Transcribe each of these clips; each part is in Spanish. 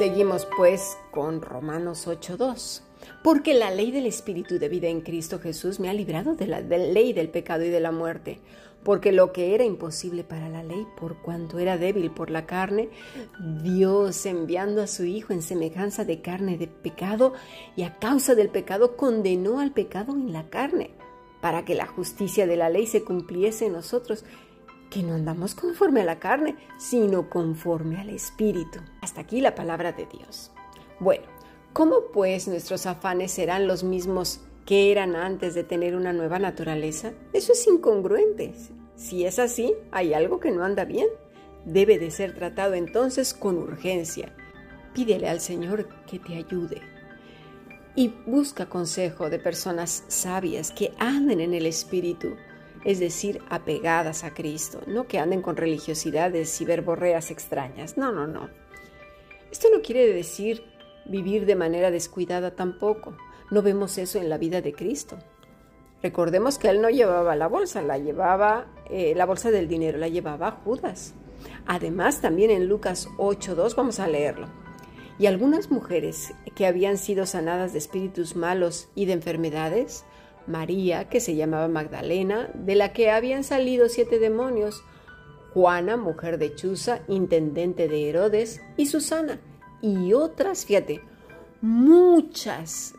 Seguimos pues con Romanos 8.2. Porque la ley del Espíritu de vida en Cristo Jesús me ha librado de la, de la ley del pecado y de la muerte. Porque lo que era imposible para la ley, por cuanto era débil por la carne, Dios enviando a su Hijo en semejanza de carne de pecado, y a causa del pecado condenó al pecado en la carne, para que la justicia de la ley se cumpliese en nosotros, que no andamos conforme a la carne, sino conforme al Espíritu. Hasta aquí la palabra de Dios. Bueno, ¿cómo pues nuestros afanes serán los mismos que eran antes de tener una nueva naturaleza? Eso es incongruente. Si es así, hay algo que no anda bien. Debe de ser tratado entonces con urgencia. Pídele al Señor que te ayude. Y busca consejo de personas sabias que anden en el Espíritu es decir, apegadas a Cristo, no que anden con religiosidades y verborreas extrañas. No, no, no. Esto no quiere decir vivir de manera descuidada tampoco. No vemos eso en la vida de Cristo. Recordemos que él no llevaba la bolsa, la llevaba eh, la bolsa del dinero, la llevaba Judas. Además, también en Lucas 8.2 vamos a leerlo. Y algunas mujeres que habían sido sanadas de espíritus malos y de enfermedades, María, que se llamaba Magdalena, de la que habían salido siete demonios, Juana, mujer de Chuza, intendente de Herodes, y Susana, y otras, fíjate, muchas,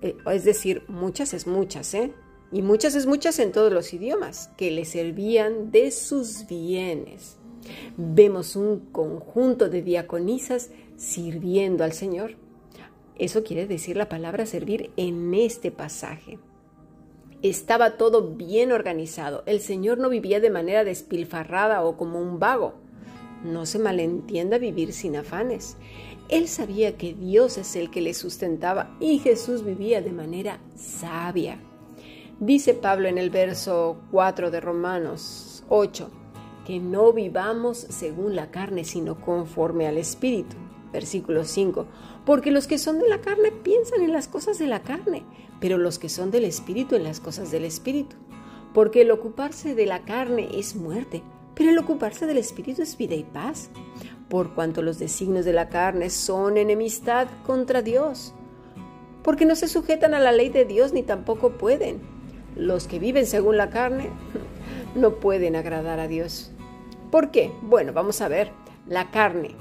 eh, es decir, muchas es muchas, ¿eh? Y muchas es muchas en todos los idiomas, que le servían de sus bienes. Vemos un conjunto de diaconisas sirviendo al Señor. Eso quiere decir la palabra servir en este pasaje. Estaba todo bien organizado. El Señor no vivía de manera despilfarrada o como un vago. No se malentienda vivir sin afanes. Él sabía que Dios es el que le sustentaba y Jesús vivía de manera sabia. Dice Pablo en el verso 4 de Romanos 8, que no vivamos según la carne, sino conforme al Espíritu. Versículo 5, porque los que son de la carne piensan en las cosas de la carne, pero los que son del Espíritu en las cosas del Espíritu. Porque el ocuparse de la carne es muerte, pero el ocuparse del Espíritu es vida y paz. Por cuanto los designios de la carne son enemistad contra Dios, porque no se sujetan a la ley de Dios ni tampoco pueden. Los que viven según la carne no pueden agradar a Dios. ¿Por qué? Bueno, vamos a ver. La carne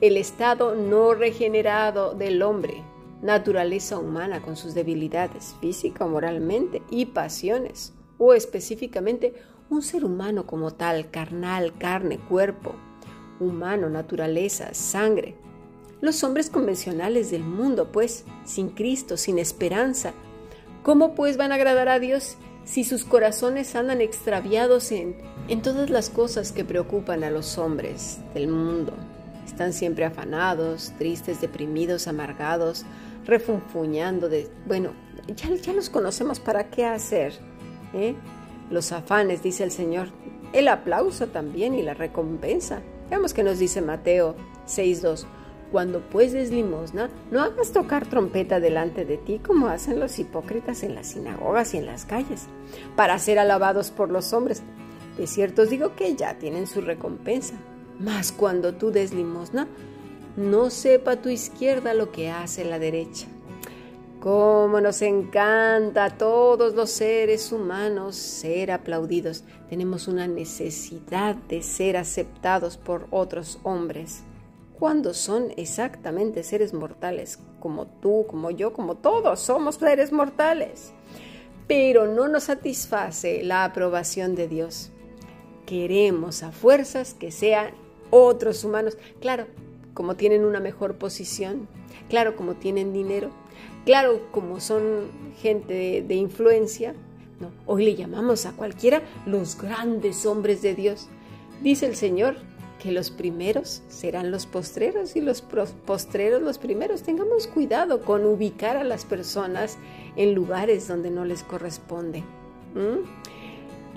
el estado no regenerado del hombre, naturaleza humana con sus debilidades física moralmente y pasiones, o específicamente un ser humano como tal, carnal, carne, cuerpo, humano, naturaleza, sangre. Los hombres convencionales del mundo, pues, sin Cristo, sin esperanza, ¿cómo pues van a agradar a Dios si sus corazones andan extraviados en, en todas las cosas que preocupan a los hombres del mundo? Están siempre afanados, tristes, deprimidos, amargados, refunfuñando de, bueno, ya, ya los conocemos, ¿para qué hacer? ¿Eh? Los afanes, dice el Señor, el aplauso también y la recompensa. Veamos que nos dice Mateo 6.2. Cuando pues des limosna, no hagas tocar trompeta delante de ti como hacen los hipócritas en las sinagogas y en las calles, para ser alabados por los hombres. De cierto os digo que ya tienen su recompensa. Mas cuando tú des limosna, no sepa tu izquierda lo que hace la derecha. Cómo nos encanta a todos los seres humanos ser aplaudidos. Tenemos una necesidad de ser aceptados por otros hombres, cuando son exactamente seres mortales, como tú, como yo, como todos somos seres mortales. Pero no nos satisface la aprobación de Dios. Queremos a fuerzas que sean otros humanos. Claro, como tienen una mejor posición, claro, como tienen dinero, claro, como son gente de, influencia. No, hoy le llamamos a cualquiera los grandes hombres de Dios. Dice el Señor que los primeros serán los postreros y los postreros los primeros. Tengamos cuidado con ubicar a las personas en lugares donde no les corresponde.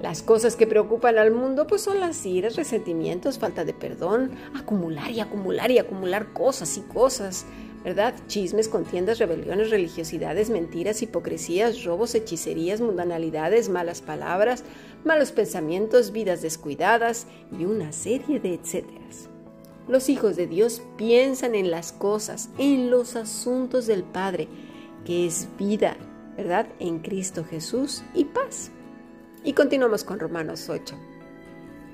Las cosas que preocupan al mundo pues son las iras, resentimientos, falta de perdón, acumular y acumular y acumular cosas y cosas, ¿verdad? Chismes, contiendas, rebeliones, religiosidades, mentiras, hipocresías, robos, hechicerías, mundanalidades, malas palabras, malos pensamientos, vidas descuidadas y una serie de etcéteras. Los hijos de Dios piensan en las cosas, en los asuntos del Padre, que es vida, ¿verdad? En Cristo Jesús y paz. Y continuamos con Romanos 8,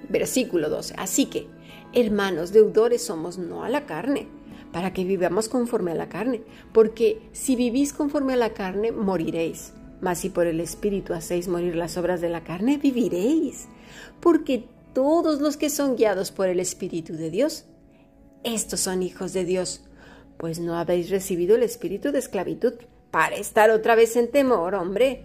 versículo 12. Así que, hermanos, deudores somos no a la carne, para que vivamos conforme a la carne, porque si vivís conforme a la carne, moriréis. Mas si por el Espíritu hacéis morir las obras de la carne, viviréis. Porque todos los que son guiados por el Espíritu de Dios, estos son hijos de Dios, pues no habéis recibido el espíritu de esclavitud para estar otra vez en temor, hombre.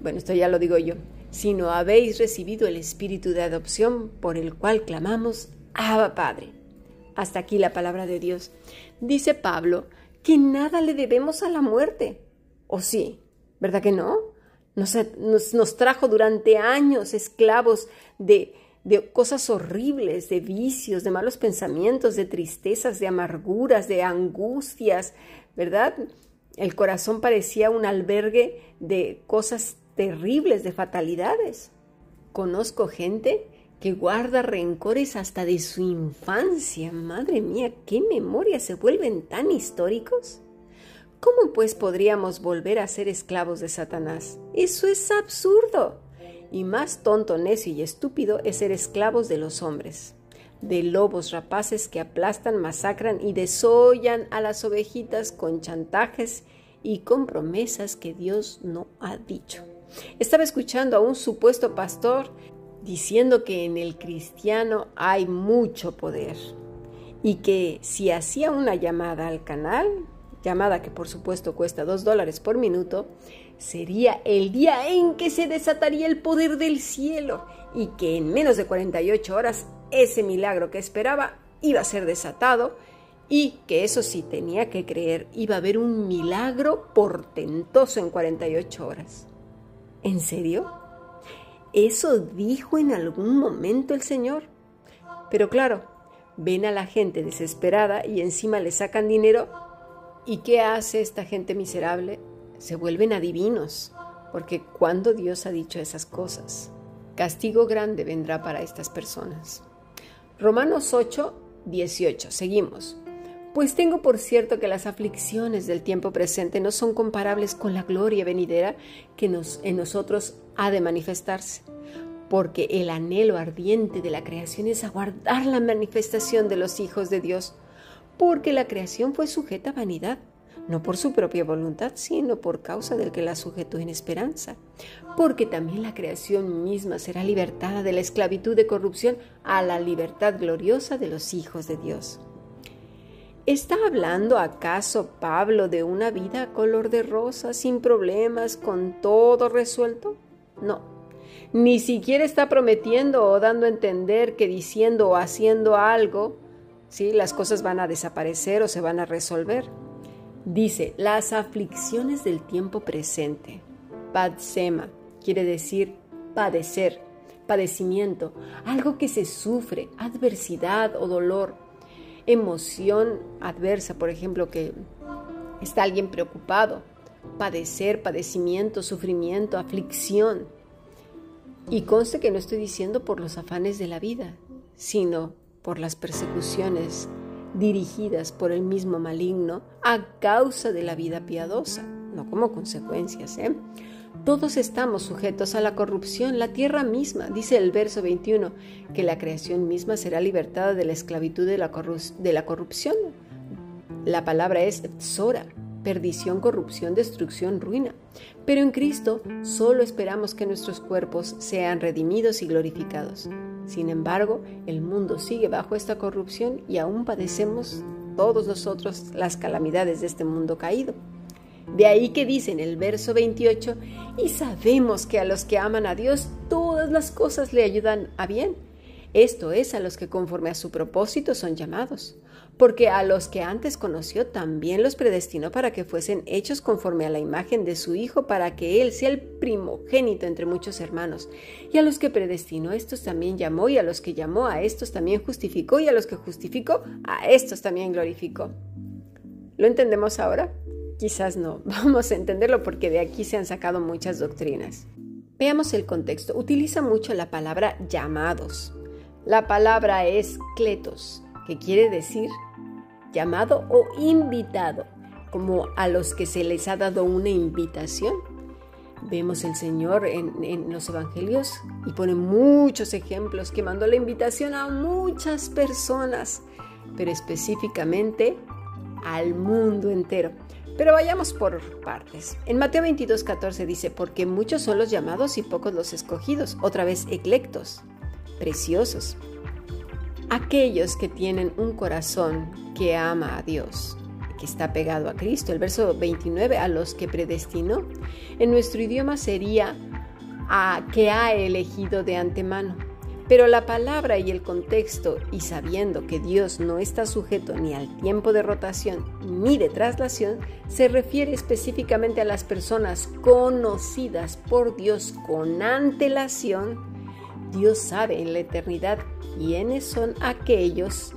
Bueno, esto ya lo digo yo, sino habéis recibido el espíritu de adopción por el cual clamamos, Abba Padre. Hasta aquí la palabra de Dios. Dice Pablo que nada le debemos a la muerte. ¿O sí? ¿Verdad que no? Nos, trajo durante años esclavos de, de cosas horribles, de vicios, de malos pensamientos, de tristezas, de amarguras, de angustias, ¿verdad? El corazón parecía un albergue de cosas terribles, de fatalidades. Conozco gente que guarda rencores hasta de su infancia. Madre mía, qué memorias se vuelven tan históricos. ¿Cómo pues podríamos volver a ser esclavos de Satanás? Eso es absurdo. Y más tonto, necio y estúpido es ser esclavos de los hombres, de lobos rapaces que aplastan, masacran y desollan a las ovejitas con chantajes y con promesas que Dios no ha dicho. Estaba escuchando a un supuesto pastor diciendo que en el cristiano hay mucho poder y que si hacía una llamada al canal, llamada que por supuesto cuesta dos dólares por minuto, sería el día en que se desataría el poder del cielo y que en menos de 48 horas ese milagro que esperaba iba a ser desatado y que eso sí tenía que creer, iba a haber un milagro portentoso en 48 horas. ¿En serio? Eso dijo en algún momento el Señor. Pero claro, ven a la gente desesperada y encima le sacan dinero. ¿Y qué hace esta gente miserable? Se vuelven adivinos, porque cuando Dios ha dicho esas cosas, castigo grande vendrá para estas personas. Romanos 8, 18. Seguimos. Pues tengo por cierto que las aflicciones del tiempo presente no son comparables con la gloria venidera que nos, en nosotros ha de manifestarse, porque el anhelo ardiente de la creación es aguardar la manifestación de los hijos de Dios, porque la creación fue sujeta a vanidad, no por su propia voluntad, sino por causa del que la sujetó en esperanza, porque también la creación misma será libertada de la esclavitud de corrupción a la libertad gloriosa de los hijos de Dios. ¿Está hablando acaso Pablo de una vida color de rosa, sin problemas, con todo resuelto? No. Ni siquiera está prometiendo o dando a entender que diciendo o haciendo algo, ¿sí? las cosas van a desaparecer o se van a resolver. Dice, las aflicciones del tiempo presente. Padsema quiere decir padecer, padecimiento, algo que se sufre, adversidad o dolor emoción adversa, por ejemplo, que está alguien preocupado, padecer, padecimiento, sufrimiento, aflicción. Y conste que no estoy diciendo por los afanes de la vida, sino por las persecuciones dirigidas por el mismo maligno a causa de la vida piadosa, no como consecuencias. ¿eh? Todos estamos sujetos a la corrupción, la tierra misma, dice el verso 21, que la creación misma será libertada de la esclavitud de la, corrupción. La palabra es zora, perdición, corrupción, destrucción, ruina. Pero en Cristo solo esperamos que nuestros cuerpos sean redimidos y glorificados. Sin embargo, el mundo sigue bajo esta corrupción y aún padecemos todos nosotros las calamidades de este mundo caído. De ahí que dice en el verso 28, y sabemos que a los que aman a Dios todas las cosas le ayudan a bien. Esto es a los que conforme a su propósito son llamados, porque a los que antes conoció también los predestinó para que fuesen hechos conforme a la imagen de su Hijo, para que Él sea el primogénito entre muchos hermanos. Y a los que predestinó, estos también llamó, y a los que llamó, a estos también justificó, y a los que justificó, a estos también glorificó. ¿Lo entendemos ahora? Quizás no. Vamos a entenderlo porque de aquí se han sacado muchas doctrinas. Veamos el contexto. Utiliza mucho la palabra llamados. La palabra es kletos que quiere decir llamado o invitado, como a los que se les ha dado una invitación. Vemos el Señor en, los Evangelios y pone muchos ejemplos que mandó la invitación a muchas personas, pero específicamente al mundo entero. Pero vayamos por partes. En Mateo 22, 14 dice, porque muchos son los llamados y pocos los escogidos, otra vez eclectos, preciosos. Aquellos que tienen un corazón que ama a Dios, que está pegado a Cristo. El verso 29, a los que predestinó. En nuestro idioma sería a que ha elegido de antemano. Pero la palabra y el contexto, y sabiendo que Dios no está sujeto ni al tiempo de rotación ni de traslación, se refiere específicamente a las personas conocidas por Dios con antelación. Dios sabe en la eternidad quiénes son aquellos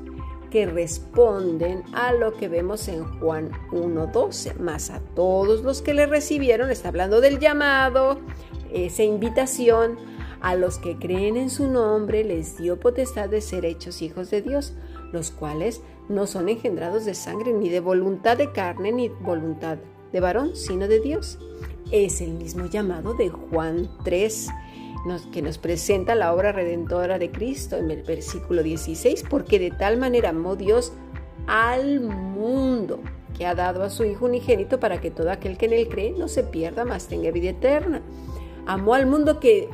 que responden a lo que vemos en Juan 1.12, más a todos los que le recibieron, está hablando del llamado, esa invitación, a los que creen en su nombre les dio potestad de ser hechos hijos de Dios, los cuales no son engendrados de sangre, ni de voluntad de carne, ni voluntad de varón, sino de Dios. Es el mismo llamado de Juan 3, que nos presenta la obra redentora de Cristo en el versículo 16, porque de tal manera amó Dios al mundo que ha dado a su Hijo unigénito para que todo aquel que en él cree no se pierda, mas tenga vida eterna. Amó al mundo que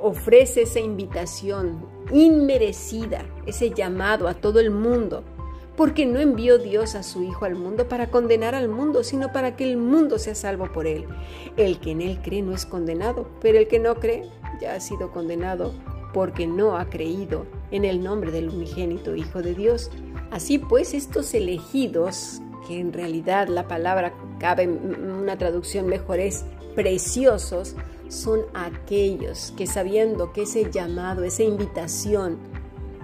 ofrece esa invitación inmerecida, ese llamado a todo el mundo, porque no envió Dios a su Hijo al mundo para condenar al mundo, sino para que el mundo sea salvo por él. El que en él cree no es condenado, pero el que no cree ya ha sido condenado porque no ha creído en el nombre del unigénito Hijo de Dios. Así pues, estos elegidos, que en realidad la palabra cabe una traducción mejor es preciosos, son aquellos que sabiendo que ese llamado, esa invitación,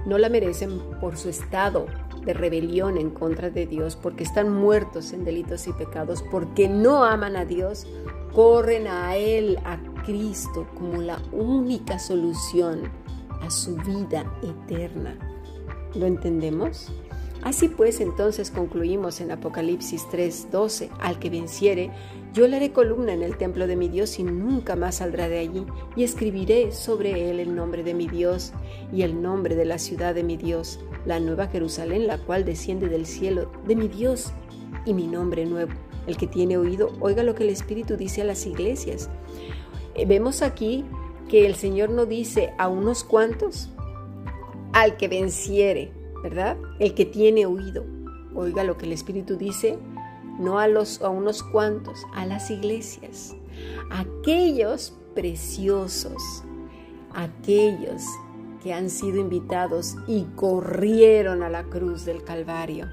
no la merecen por su estado de rebelión en contra de Dios, porque están muertos en delitos y pecados, porque no aman a Dios, corren a Él, a Cristo, como la única solución a su vida eterna. ¿Lo entendemos? Así pues, entonces concluimos en Apocalipsis 3:12, al que venciere, yo le haré columna en el templo de mi Dios y nunca más saldrá de allí, y escribiré sobre él el nombre de mi Dios y el nombre de la ciudad de mi Dios, la nueva Jerusalén, la cual desciende del cielo de mi Dios, y mi nombre nuevo. El que tiene oído, oiga lo que el Espíritu dice a las iglesias. Eh, vemos aquí que el Señor no dice a unos cuantos, al que venciere, ¿verdad? El que tiene oído. Oiga lo que el Espíritu dice, no a, los, a unos cuantos, a las iglesias. Aquellos preciosos, aquellos que han sido invitados y corrieron a la cruz del Calvario.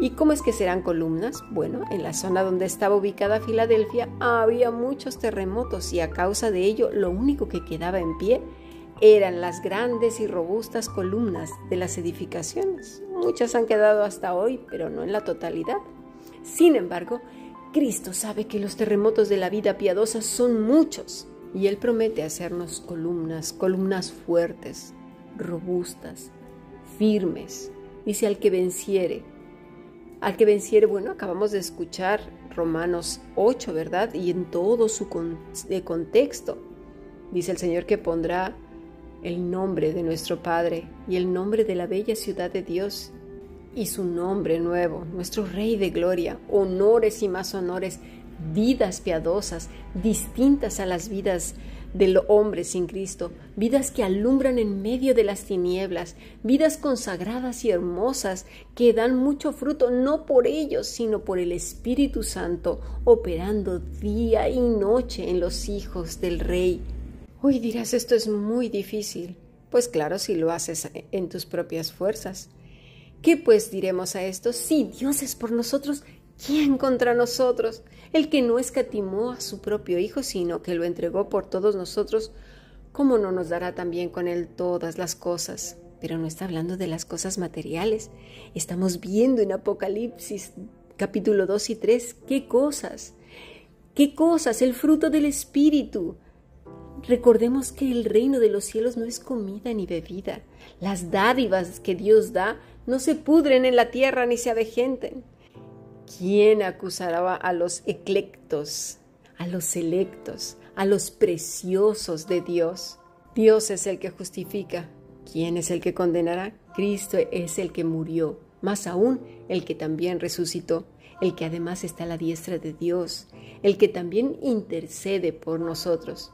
¿Y cómo es que serán columnas? Bueno, en la zona donde estaba ubicada Filadelfia había muchos terremotos y a causa de ello lo único que quedaba en pie eran las grandes y robustas columnas de las edificaciones. Muchas han quedado hasta hoy, pero no en la totalidad. Sin embargo, Cristo sabe que los terremotos de la vida piadosa son muchos y Él promete hacernos columnas, columnas fuertes, robustas, firmes. Dice al que venciere. Al que venciere, bueno, acabamos de escuchar Romanos 8, ¿verdad? Y en todo su contexto. Dice el Señor que pondrá el nombre de nuestro Padre y el nombre de la bella ciudad de Dios y su nombre nuevo, nuestro Rey de Gloria, honores y más honores, vidas piadosas, distintas a las vidas del hombre sin Cristo, vidas que alumbran en medio de las tinieblas, vidas consagradas y hermosas que dan mucho fruto no por ellos, sino por el Espíritu Santo, operando día y noche en los hijos del Rey Hoy dirás, esto es muy difícil. Pues claro, si lo haces en tus propias fuerzas. ¿Qué pues diremos a esto? Si Dios es por nosotros, ¿quién contra nosotros? El que no escatimó a su propio Hijo, sino que lo entregó por todos nosotros, ¿cómo no nos dará también con él todas las cosas? Pero no está hablando de las cosas materiales. Estamos viendo en Apocalipsis capítulo 2 y 3 qué cosas. ¿Qué cosas? El fruto del Espíritu. Recordemos que el reino de los cielos no es comida ni bebida. Las dádivas que Dios da no se pudren en la tierra ni se avejenten. ¿Quién acusará a los eclectos, a los selectos, a los preciosos de Dios? Dios es el que justifica. ¿Quién es el que condenará? Cristo es el que murió, más aún el que también resucitó, el que además está a la diestra de Dios, el que también intercede por nosotros.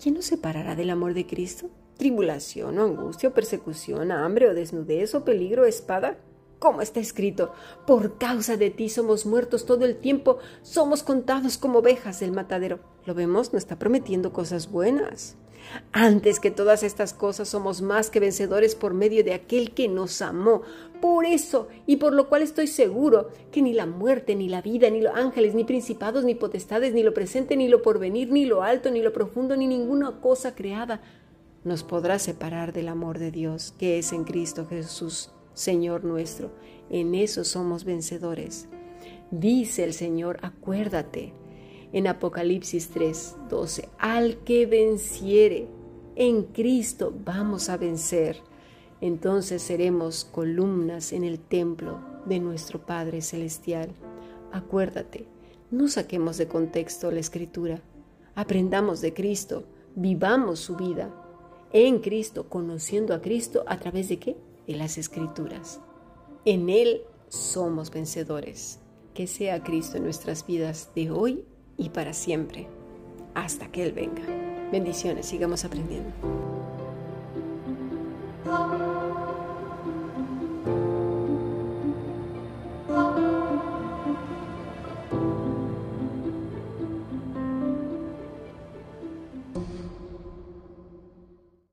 ¿Quién nos separará del amor de Cristo? ¿Tribulación o angustia o persecución, hambre o desnudez o peligro o espada? Como está escrito, por causa de ti somos muertos todo el tiempo, somos contados como ovejas del matadero. Lo vemos, no está prometiendo cosas buenas. Antes que todas estas cosas somos más que vencedores por medio de aquel que nos amó. Por eso, y por lo cual estoy seguro, que ni la muerte, ni la vida, ni los ángeles, ni principados, ni potestades, ni lo presente, ni lo porvenir, ni lo alto, ni lo profundo, ni ninguna cosa creada nos podrá separar del amor de Dios que es en Cristo Jesús, Señor nuestro. En eso somos vencedores. Dice el Señor, acuérdate en Apocalipsis 3, 12. Al que venciere, en Cristo vamos a vencer. Entonces seremos columnas en el templo de nuestro Padre Celestial. Acuérdate, no saquemos de contexto la escritura. Aprendamos de Cristo, vivamos su vida en Cristo, conociendo a Cristo a través de qué? De las escrituras. En Él somos vencedores. Que sea Cristo en nuestras vidas de hoy y para siempre, hasta que Él venga. Bendiciones, sigamos aprendiendo.